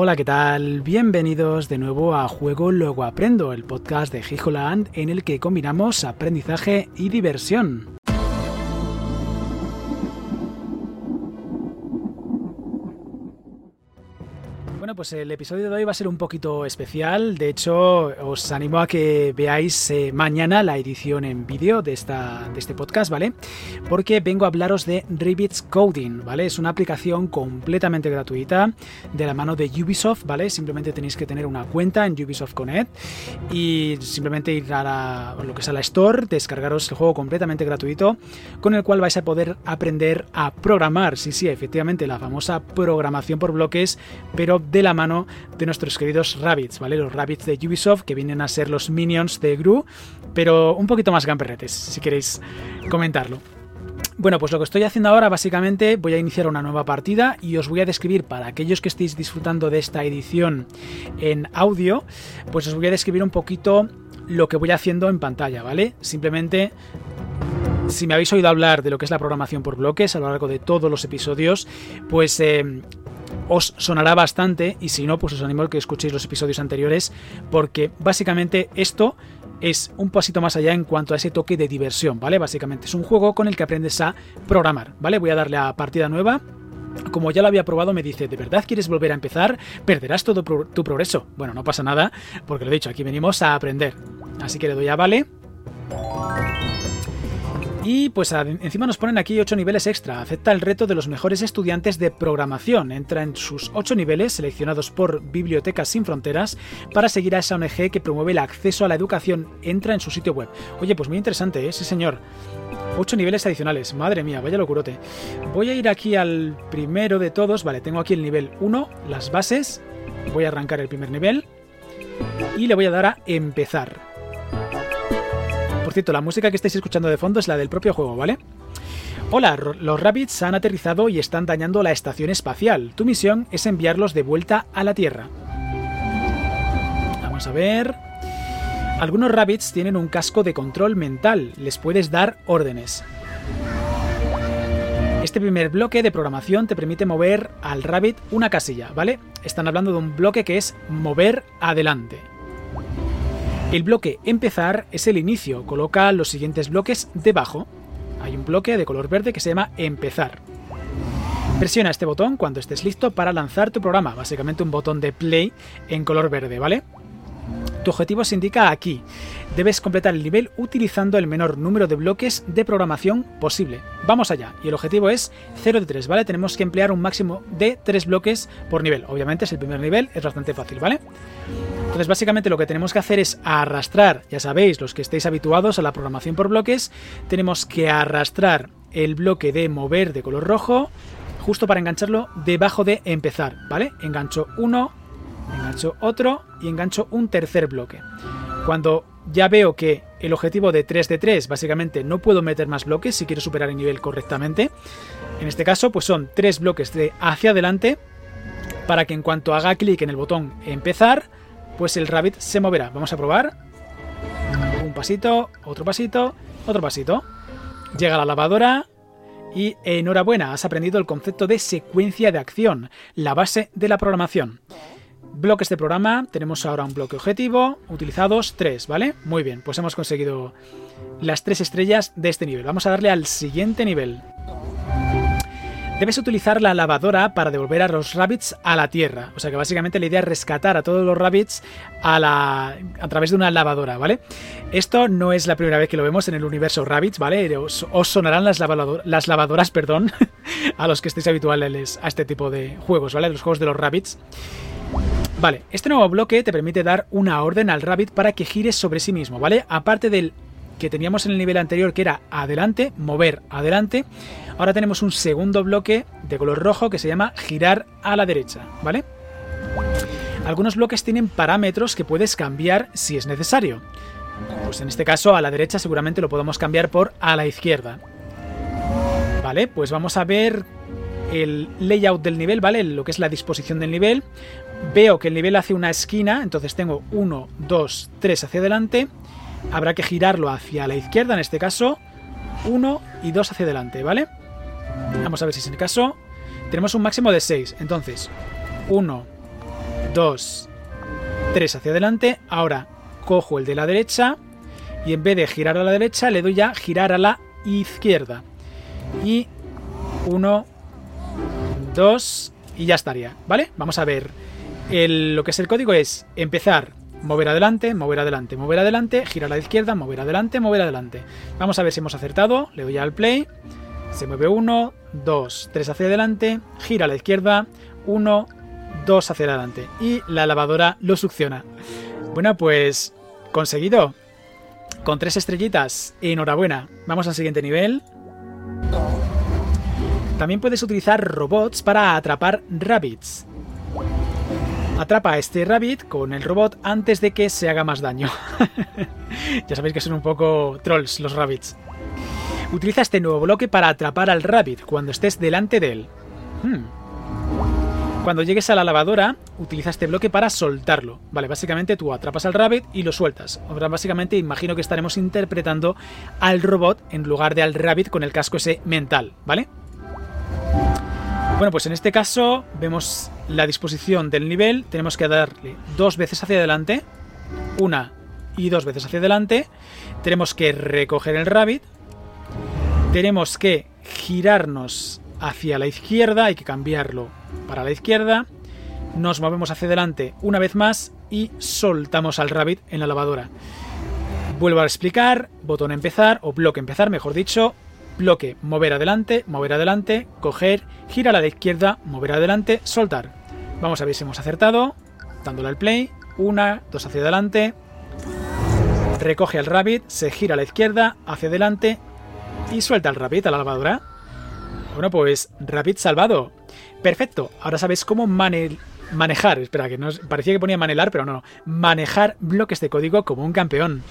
Hola, ¿qué tal? Bienvenidos de nuevo a Juego Luego Aprendo, el podcast de Gijoland en el que combinamos aprendizaje y diversión. Pues el episodio de hoy va a ser un poquito especial. De hecho, os animo a que veáis eh, mañana la edición en vídeo de, de este podcast, ¿vale? Porque vengo a hablaros de Ribbits Coding, ¿vale? Es una aplicación completamente gratuita de la mano de Ubisoft, ¿vale? Simplemente tenéis que tener una cuenta en Ubisoft Connect y simplemente ir a lo que es a la Store, descargaros el juego completamente gratuito con el cual vais a poder aprender a programar. Sí, sí, efectivamente, la famosa programación por bloques, pero de la mano de nuestros queridos Rabbits, ¿vale? Los Rabbits de Ubisoft, que vienen a ser los minions de Gru, pero un poquito más gamperretes, si queréis comentarlo. Bueno, pues lo que estoy haciendo ahora básicamente voy a iniciar una nueva partida y os voy a describir para aquellos que estéis disfrutando de esta edición en audio, pues os voy a describir un poquito lo que voy haciendo en pantalla, ¿vale? Simplemente si me habéis oído hablar de lo que es la programación por bloques a lo largo de todos los episodios, pues eh, os sonará bastante y si no, pues os animo a que escuchéis los episodios anteriores porque básicamente esto es un pasito más allá en cuanto a ese toque de diversión, ¿vale? Básicamente es un juego con el que aprendes a programar, ¿vale? Voy a darle a partida nueva. Como ya lo había probado, me dice, ¿de verdad quieres volver a empezar? Perderás todo tu progreso. Bueno, no pasa nada, porque lo he dicho, aquí venimos a aprender. Así que le doy a vale. Y pues encima nos ponen aquí 8 niveles extra. Acepta el reto de los mejores estudiantes de programación. Entra en sus 8 niveles seleccionados por Bibliotecas Sin Fronteras para seguir a esa ONG que promueve el acceso a la educación. Entra en su sitio web. Oye, pues muy interesante, ¿eh? Sí, señor. 8 niveles adicionales. Madre mía, vaya locurote. Voy a ir aquí al primero de todos. Vale, tengo aquí el nivel 1, las bases. Voy a arrancar el primer nivel. Y le voy a dar a empezar. Por cierto, la música que estáis escuchando de fondo es la del propio juego, ¿vale? Hola, los Rabbits han aterrizado y están dañando la estación espacial. Tu misión es enviarlos de vuelta a la Tierra. Vamos a ver. Algunos Rabbits tienen un casco de control mental. Les puedes dar órdenes. Este primer bloque de programación te permite mover al Rabbit una casilla, ¿vale? Están hablando de un bloque que es mover adelante. El bloque empezar es el inicio, coloca los siguientes bloques debajo. Hay un bloque de color verde que se llama empezar. Presiona este botón cuando estés listo para lanzar tu programa, básicamente un botón de play en color verde, ¿vale? Tu objetivo se indica aquí. Debes completar el nivel utilizando el menor número de bloques de programación posible. Vamos allá. Y el objetivo es 0 de 3, ¿vale? Tenemos que emplear un máximo de 3 bloques por nivel. Obviamente es el primer nivel, es bastante fácil, ¿vale? Entonces básicamente lo que tenemos que hacer es arrastrar, ya sabéis, los que estéis habituados a la programación por bloques, tenemos que arrastrar el bloque de mover de color rojo justo para engancharlo debajo de empezar, ¿vale? Engancho uno, otro y engancho un tercer bloque. Cuando ya veo que el objetivo de 3 de 3, básicamente no puedo meter más bloques si quiero superar el nivel correctamente. En este caso, pues son tres bloques de hacia adelante para que en cuanto haga clic en el botón empezar, pues el rabbit se moverá. Vamos a probar. Un pasito, otro pasito, otro pasito. Llega la lavadora y enhorabuena, has aprendido el concepto de secuencia de acción, la base de la programación. Bloques de programa, tenemos ahora un bloque objetivo, utilizados tres, ¿vale? Muy bien, pues hemos conseguido las tres estrellas de este nivel. Vamos a darle al siguiente nivel. Debes utilizar la lavadora para devolver a los rabbits a la tierra. O sea que básicamente la idea es rescatar a todos los rabbits a, la, a través de una lavadora, ¿vale? Esto no es la primera vez que lo vemos en el universo rabbits, ¿vale? Os, sonarán las, las lavadoras, perdón, a los que estéis habituales a este tipo de juegos, ¿vale? Los juegos de los rabbits. Vale, este nuevo bloque te permite dar una orden al rabbit para que gire sobre sí mismo, ¿vale? Aparte del que teníamos en el nivel anterior que era adelante, mover adelante, ahora tenemos un segundo bloque de color rojo que se llama girar a la derecha, ¿vale? Algunos bloques tienen parámetros que puedes cambiar si es necesario. Pues en este caso a la derecha seguramente lo podemos cambiar por a la izquierda. Vale, pues vamos a ver el layout del nivel, ¿vale? Lo que es la disposición del nivel. Veo que el nivel hace una esquina, entonces tengo 1, 2, 3 hacia adelante habrá que girarlo hacia la izquierda, en este caso, 1 y 2 hacia adelante, ¿vale? Vamos a ver si es el caso. Tenemos un máximo de 6, entonces 1, 2, 3 hacia adelante. Ahora cojo el de la derecha y en vez de girar a la derecha le doy a girar a la izquierda. Y 1, 2 y ya estaría, ¿vale? Vamos a ver. Lo que es el código es empezar, mover adelante, mover adelante, mover adelante, girar a la izquierda, mover adelante, mover adelante. Vamos a ver si hemos acertado. Le doy al play. Se mueve 1, 2, 3 hacia adelante, gira a la izquierda, 1, 2 hacia adelante. Y la lavadora lo succiona. Bueno, pues conseguido. Con tres estrellitas. Enhorabuena. Vamos al siguiente nivel. También puedes utilizar robots para atrapar rabbits. Atrapa a este rabbit con el robot antes de que se haga más daño. ya sabéis que son un poco trolls los rabbits. Utiliza este nuevo bloque para atrapar al rabbit cuando estés delante de él. Hmm. Cuando llegues a la lavadora, utiliza este bloque para soltarlo. Vale, básicamente tú atrapas al rabbit y lo sueltas. Ahora básicamente imagino que estaremos interpretando al robot en lugar de al rabbit con el casco ese mental, ¿vale? Bueno, pues en este caso vemos la disposición del nivel. Tenemos que darle dos veces hacia adelante. Una y dos veces hacia adelante. Tenemos que recoger el rabbit. Tenemos que girarnos hacia la izquierda. Hay que cambiarlo para la izquierda, nos movemos hacia adelante una vez más y soltamos al rabbit en la lavadora. Vuelvo a explicar, botón empezar o bloque empezar, mejor dicho, bloque mover adelante, mover adelante, coger, girar a la izquierda, mover adelante, soltar. Vamos a ver si hemos acertado, dándole al play, una, dos hacia adelante, recoge al rabbit, se gira a la izquierda, hacia adelante y suelta al rabbit a la lavadora. Bueno, pues rabbit salvado. Perfecto, ahora sabes cómo manejar, espera, que no parecía que ponía manelar, pero no, manejar bloques de código como un campeón.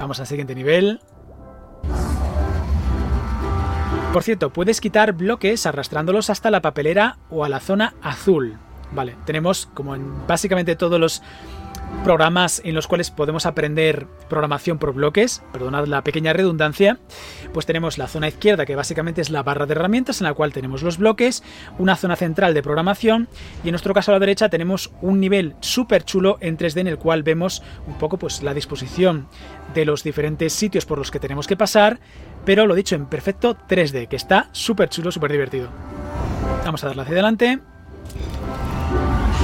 Vamos al siguiente nivel. Por cierto, puedes quitar bloques arrastrándolos hasta la papelera o a la zona azul. Vale, tenemos como en básicamente todos los programas en los cuales podemos aprender programación por bloques, perdonad la pequeña redundancia, pues tenemos la zona izquierda que básicamente es la barra de herramientas en la cual tenemos los bloques, una zona central de programación y en nuestro caso a la derecha tenemos un nivel súper chulo en 3D en el cual vemos un poco pues la disposición de los diferentes sitios por los que tenemos que pasar, pero lo dicho en perfecto 3D, que está súper chulo, súper divertido. Vamos a darle hacia adelante.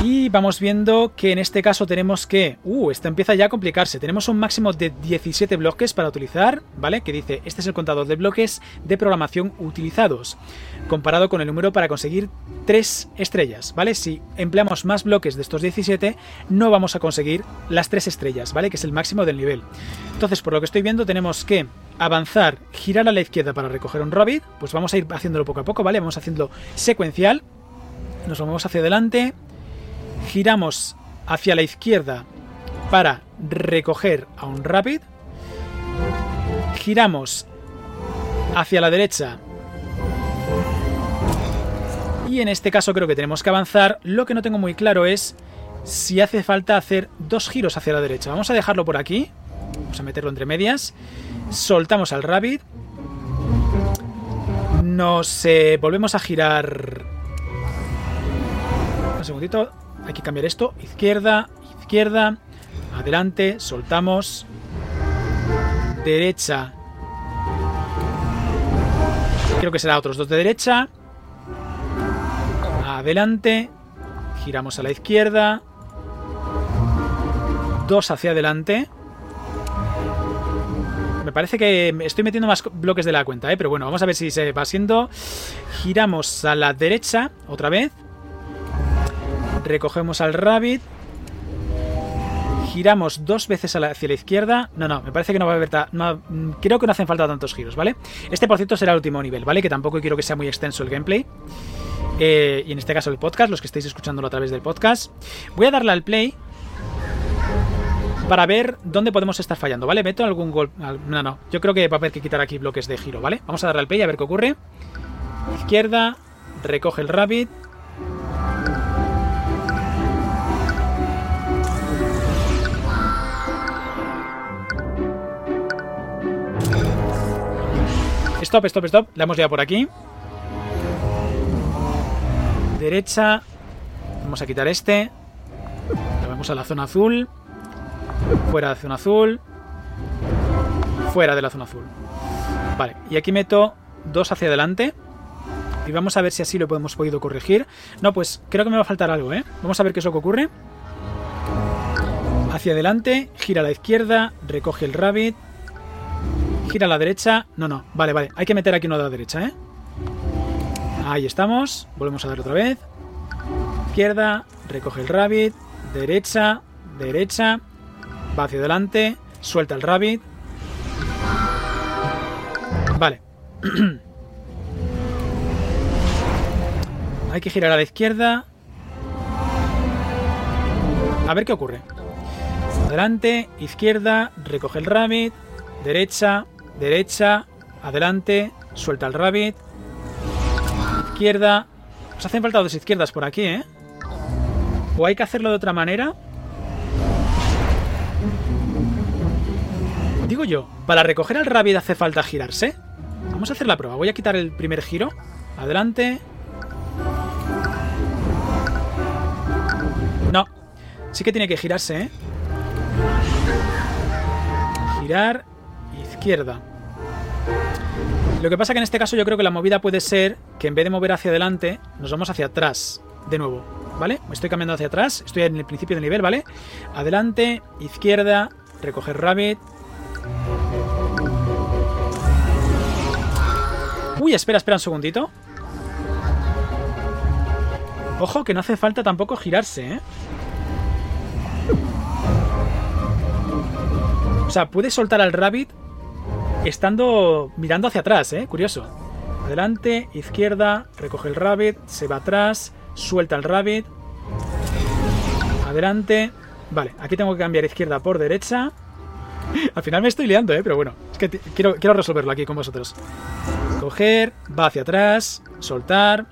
Y vamos viendo que en este caso tenemos que... Uh, esto empieza ya a complicarse. Tenemos un máximo de 17 bloques para utilizar, ¿vale? Que dice, este es el contador de bloques de programación utilizados, comparado con el número para conseguir 3 estrellas, ¿vale? Si empleamos más bloques de estos 17, no vamos a conseguir las 3 estrellas, ¿vale? Que es el máximo del nivel. Entonces, por lo que estoy viendo, tenemos que avanzar, girar a la izquierda para recoger un rabbit, pues vamos a ir haciéndolo poco a poco, ¿vale? Vamos haciendo secuencial, nos movemos hacia adelante, giramos hacia la izquierda para recoger a un Rapid, giramos hacia la derecha y en este caso creo que tenemos que avanzar. Lo que no tengo muy claro es si hace falta hacer dos giros hacia la derecha. Vamos a dejarlo por aquí. Vamos a meterlo entre medias. Soltamos al Rabbit. Nos eh, volvemos a girar. Un segundito. Hay que cambiar esto. Izquierda, izquierda. Adelante, soltamos. Derecha. Creo que será otros dos de derecha. Adelante. Giramos a la izquierda. Dos hacia adelante. Me parece que estoy metiendo más bloques de la cuenta, ¿eh? pero bueno, vamos a ver si se va siendo. Giramos a la derecha otra vez. Recogemos al rabbit. Giramos dos veces hacia la izquierda. No, no, me parece que no va a haber... creo que no hacen falta tantos giros, ¿vale? Este, por cierto, será el último nivel, ¿vale? Que tampoco quiero que sea muy extenso el gameplay. Eh, y en este caso el podcast, los que estáis escuchándolo a través del podcast. Voy a darle al play para ver dónde podemos estar fallando, ¿vale? ¿Meto algún gol? No, no. Yo creo que va a haber que quitar aquí bloques de giro, ¿vale? Vamos a darle al play a ver qué ocurre. Izquierda, recoge el rabbit. Stop, stop, stop. La hemos ya por aquí. Derecha. Vamos a quitar este. Vamos a la zona azul. Fuera de la zona azul. Fuera de la zona azul. Vale, y aquí meto dos hacia adelante. Y vamos a ver si así lo hemos podido corregir. No, pues creo que me va a faltar algo, ¿eh? Vamos a ver qué es lo que ocurre. Hacia adelante, gira a la izquierda, recoge el rabbit. Gira a la derecha. No, no, vale, vale. Hay que meter aquí uno de la derecha, ¿eh? Ahí estamos. Volvemos a dar otra vez. Izquierda, recoge el rabbit. Derecha, derecha. Va hacia adelante. Suelta el rabbit. Vale. Hay que girar a la izquierda. A ver qué ocurre. Adelante, izquierda, recoge el rabbit. Derecha, derecha, adelante, suelta el rabbit. Izquierda. Nos hacen falta dos izquierdas por aquí, ¿eh? O hay que hacerlo de otra manera. Digo yo, para recoger al rabbit hace falta girarse. Vamos a hacer la prueba. Voy a quitar el primer giro. Adelante. No. Sí que tiene que girarse, ¿eh? Girar. Lo que pasa que en este caso yo creo que la movida puede ser que en vez de mover hacia adelante, nos vamos hacia atrás. De nuevo. ¿Vale? Estoy cambiando hacia atrás. Estoy en el principio del nivel, ¿vale? Adelante. Izquierda. Recoger rabbit. Uy, espera, espera un segundito. Ojo, que no hace falta tampoco girarse, ¿eh? O sea, puedes soltar al rabbit estando mirando hacia atrás, ¿eh? Curioso. Adelante, izquierda, recoge el rabbit, se va atrás, suelta el rabbit. Adelante. Vale, aquí tengo que cambiar izquierda por derecha. Al final me estoy liando, ¿eh? Pero bueno, es que quiero, quiero resolverlo aquí con vosotros. Coger, va hacia atrás, soltar,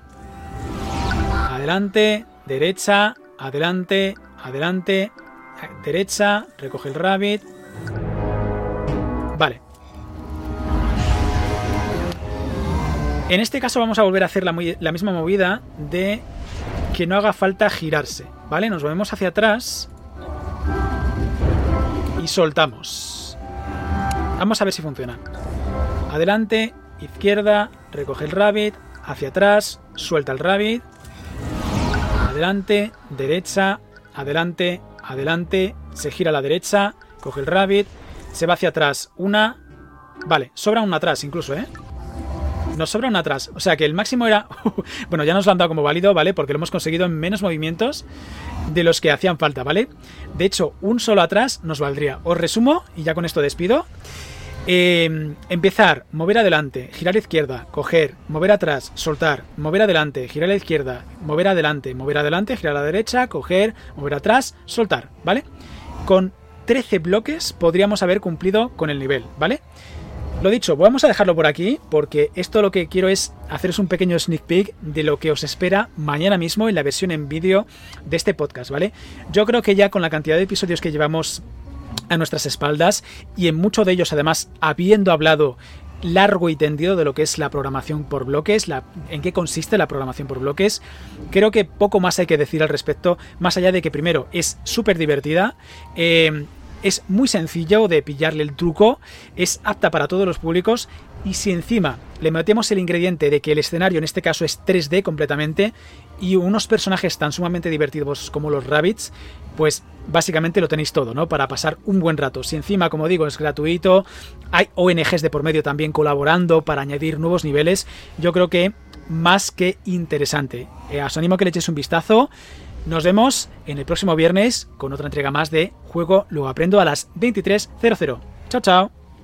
adelante, derecha, adelante, adelante, derecha, recoge el rabbit. Vale. En este caso vamos a volver a hacer la, misma movida de que no haga falta girarse, ¿vale? Nos movemos hacia atrás y soltamos. Vamos a ver si funciona. Adelante, izquierda, recoge el rabbit, hacia atrás, suelta el rabbit, adelante, derecha, adelante, adelante, se gira a la derecha, coge el rabbit, se va hacia atrás, una, vale, sobra una atrás incluso, ¿eh? Nos sobra una atrás, o sea que el máximo era, bueno, ya nos lo han dado como válido, ¿vale? Porque lo hemos conseguido en menos movimientos de los que hacían falta, ¿vale? De hecho, un solo atrás nos valdría. Os resumo y ya con esto despido. Eh, empezar, mover adelante, girar izquierda, coger, mover atrás, soltar, mover adelante, girar a la izquierda, mover adelante, mover adelante, girar a la derecha, coger, mover atrás, soltar, ¿vale? Con 13 bloques podríamos haber cumplido con el nivel, ¿vale? Lo dicho, vamos a dejarlo por aquí porque esto lo que quiero es haceros un pequeño sneak peek de lo que os espera mañana mismo en la versión en vídeo de este podcast, ¿vale? Yo creo que ya con la cantidad de episodios que llevamos a nuestras espaldas y en muchos de ellos además habiendo hablado largo y tendido de lo que es la programación por bloques, la, en qué consiste la programación por bloques. Creo que poco más hay que decir al respecto, más allá de que primero es súper divertida, eh, es muy sencillo de pillarle el truco, es apta para todos los públicos y si encima le metemos el ingrediente de que el escenario en este caso es 3D completamente y unos personajes tan sumamente divertidos como los rabbits, pues básicamente lo tenéis todo, ¿no? Para pasar un buen rato. Si encima, como digo, es gratuito, hay ONGs de por medio también colaborando para añadir nuevos niveles, yo creo que más que interesante. Eh, os animo a que le echéis un vistazo. Nos vemos en el próximo viernes con otra entrega más de Juego Luego Aprendo a las 23.00. Chao, chao.